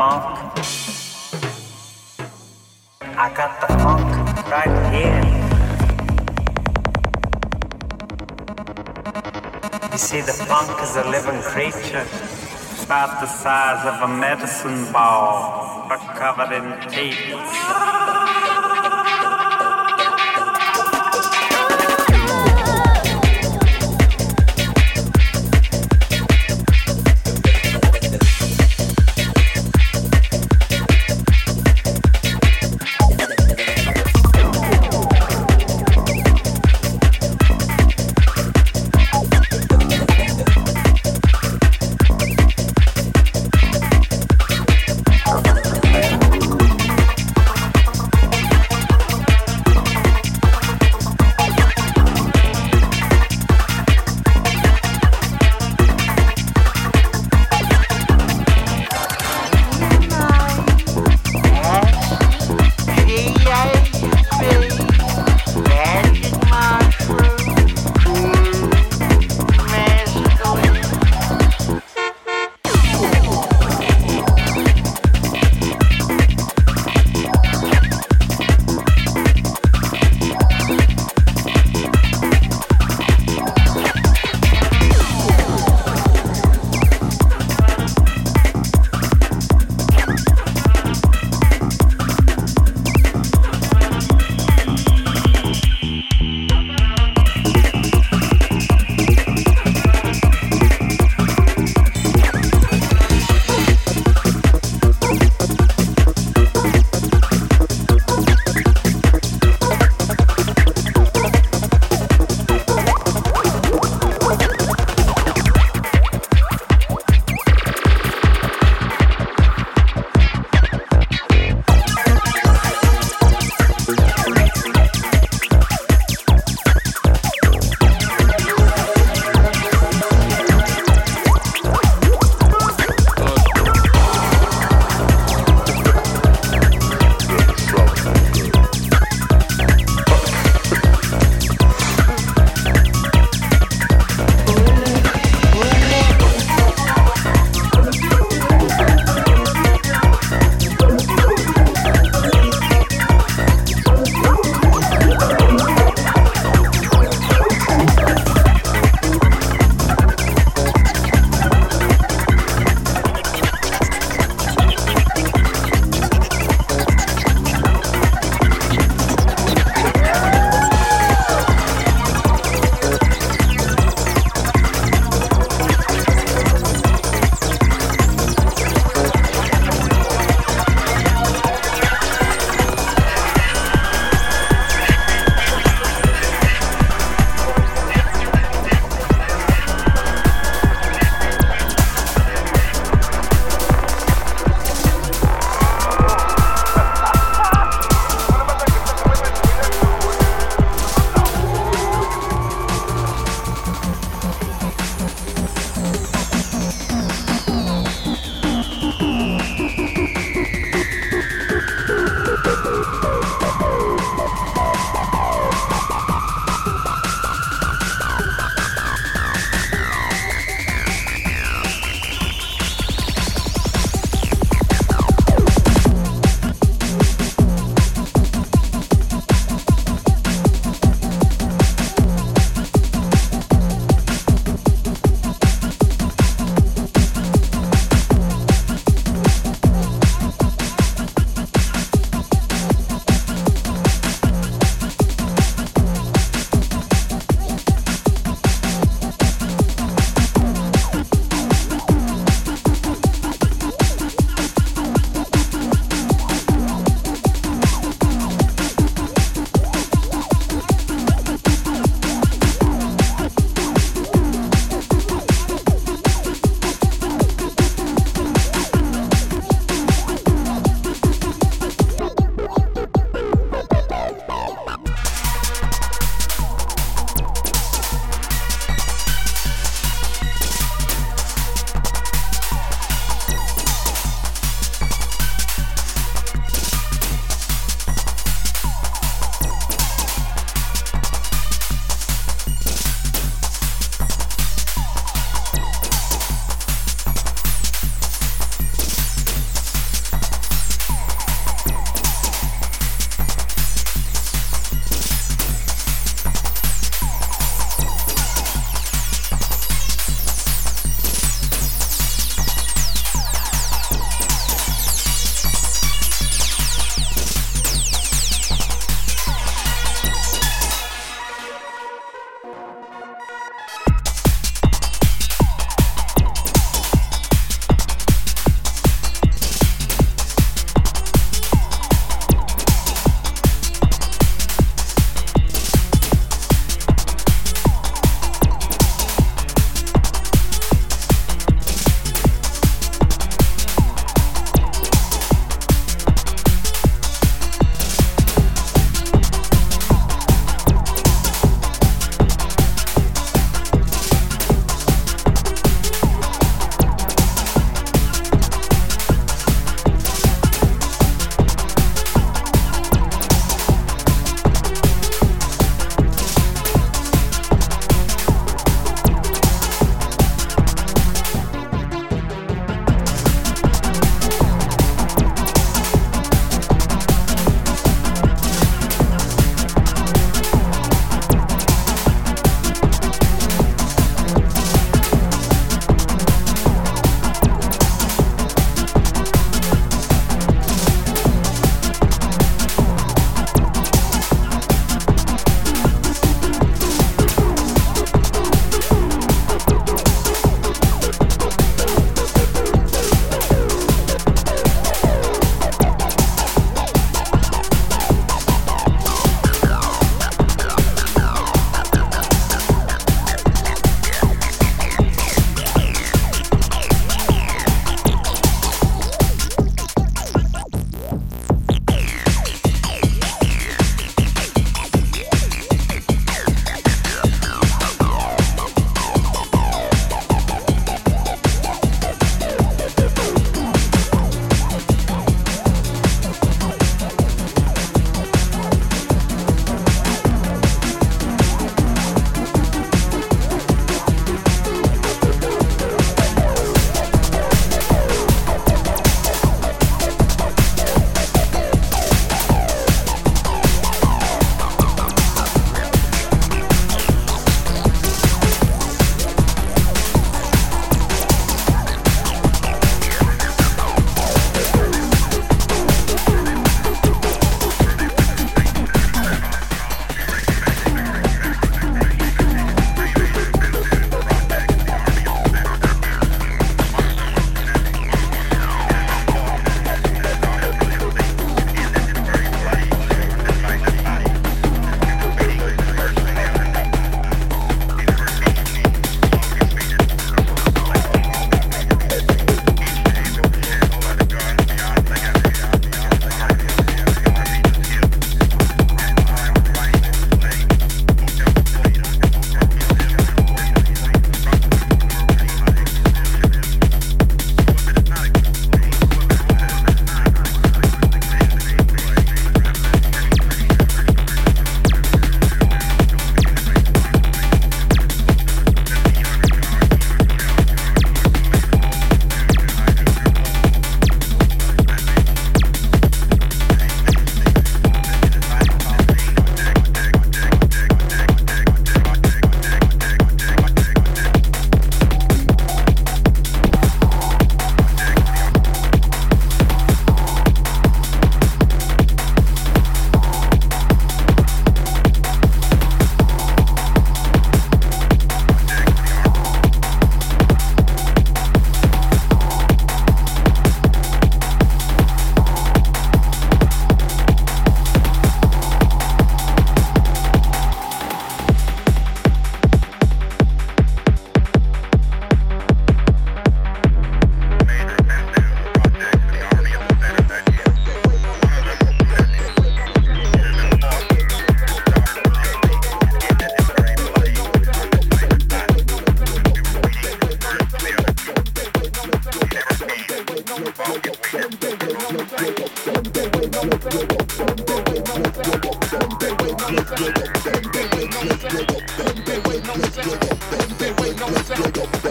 I got the funk. I got the funk right here. You see, the funk is a living creature, about the size of a medicine ball, but covered in teeth.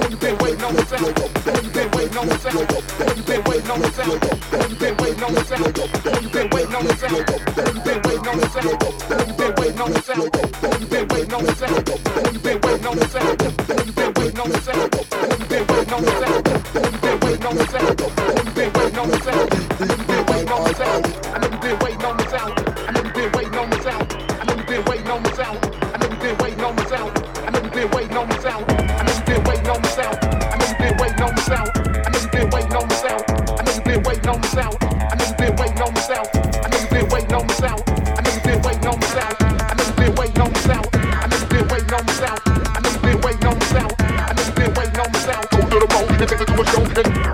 You've on been waiting on the sound. I You've been waiting on the sound. You've been waiting on the sound. you think I a show and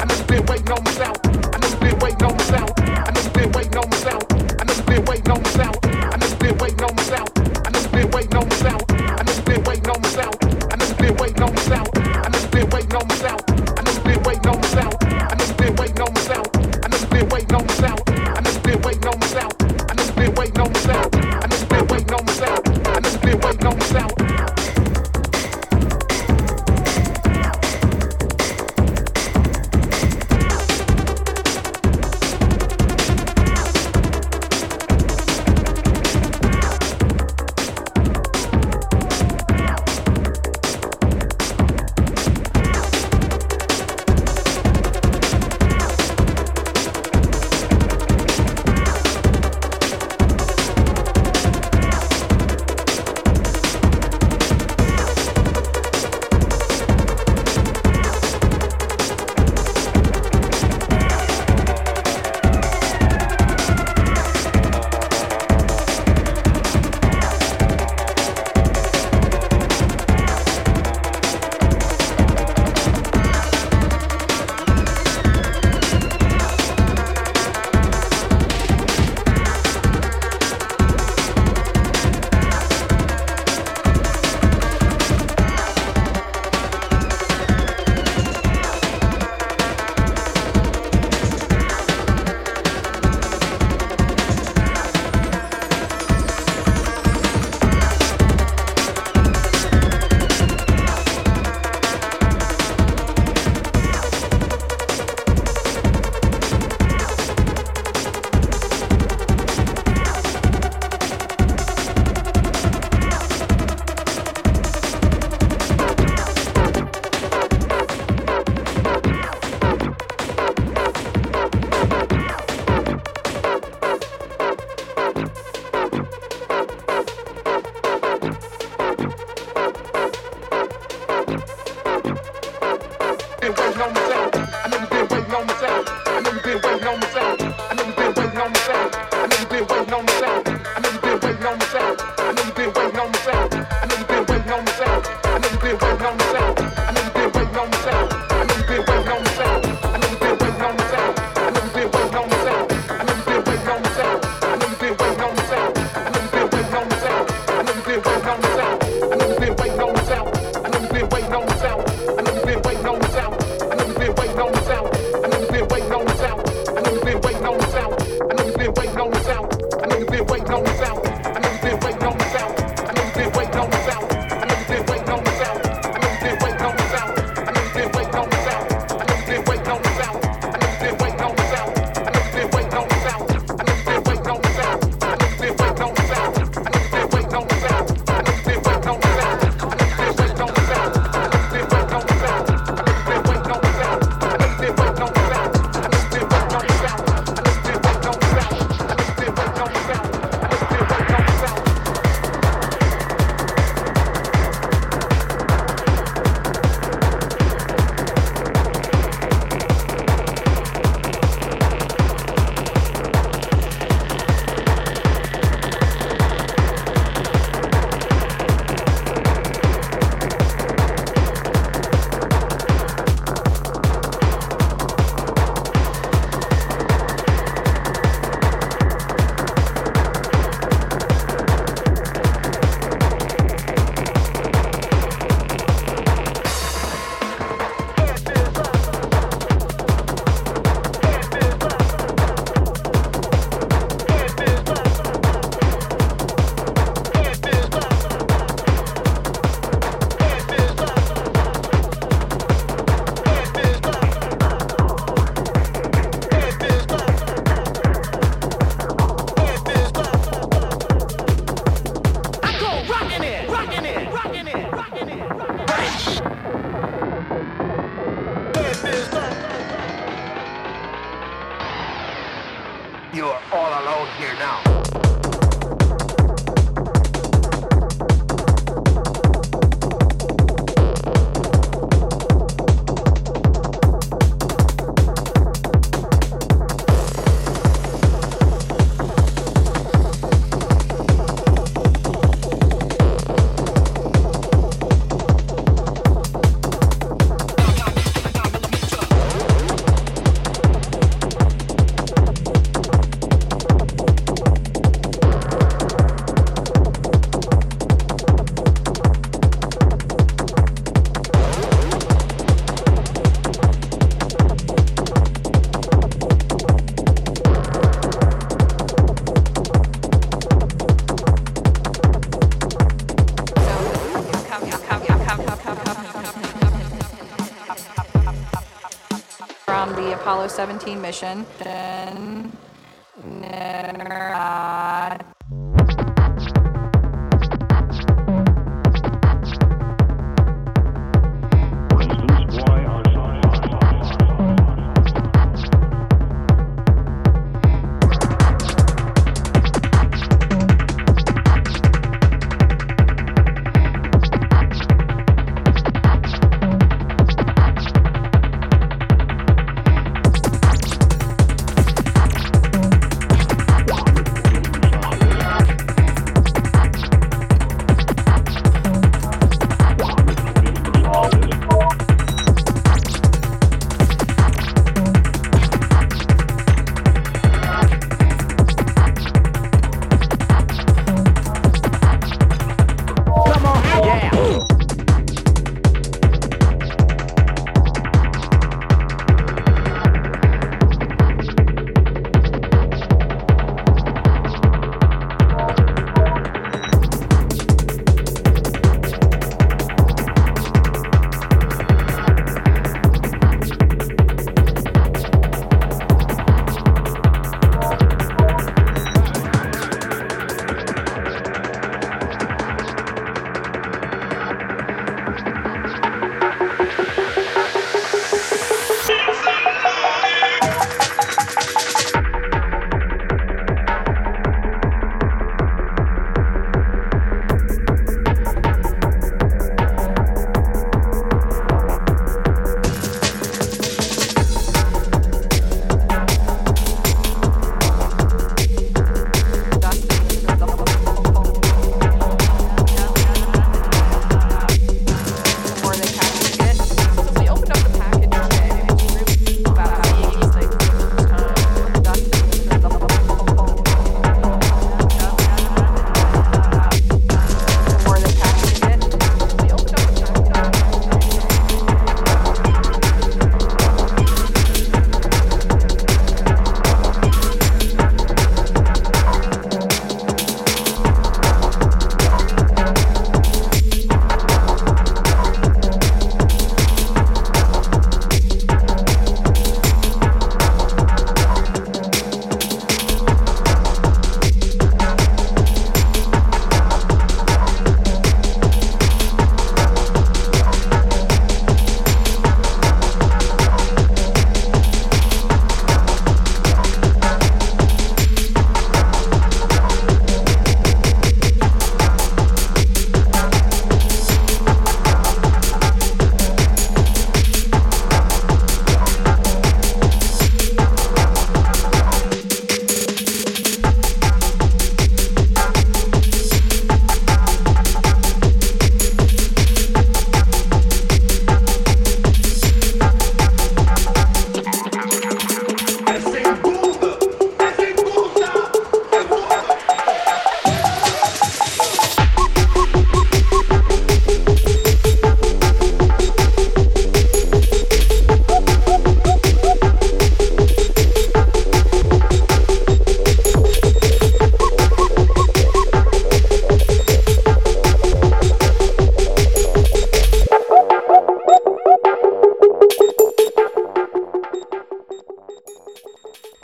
Apollo 17 mission.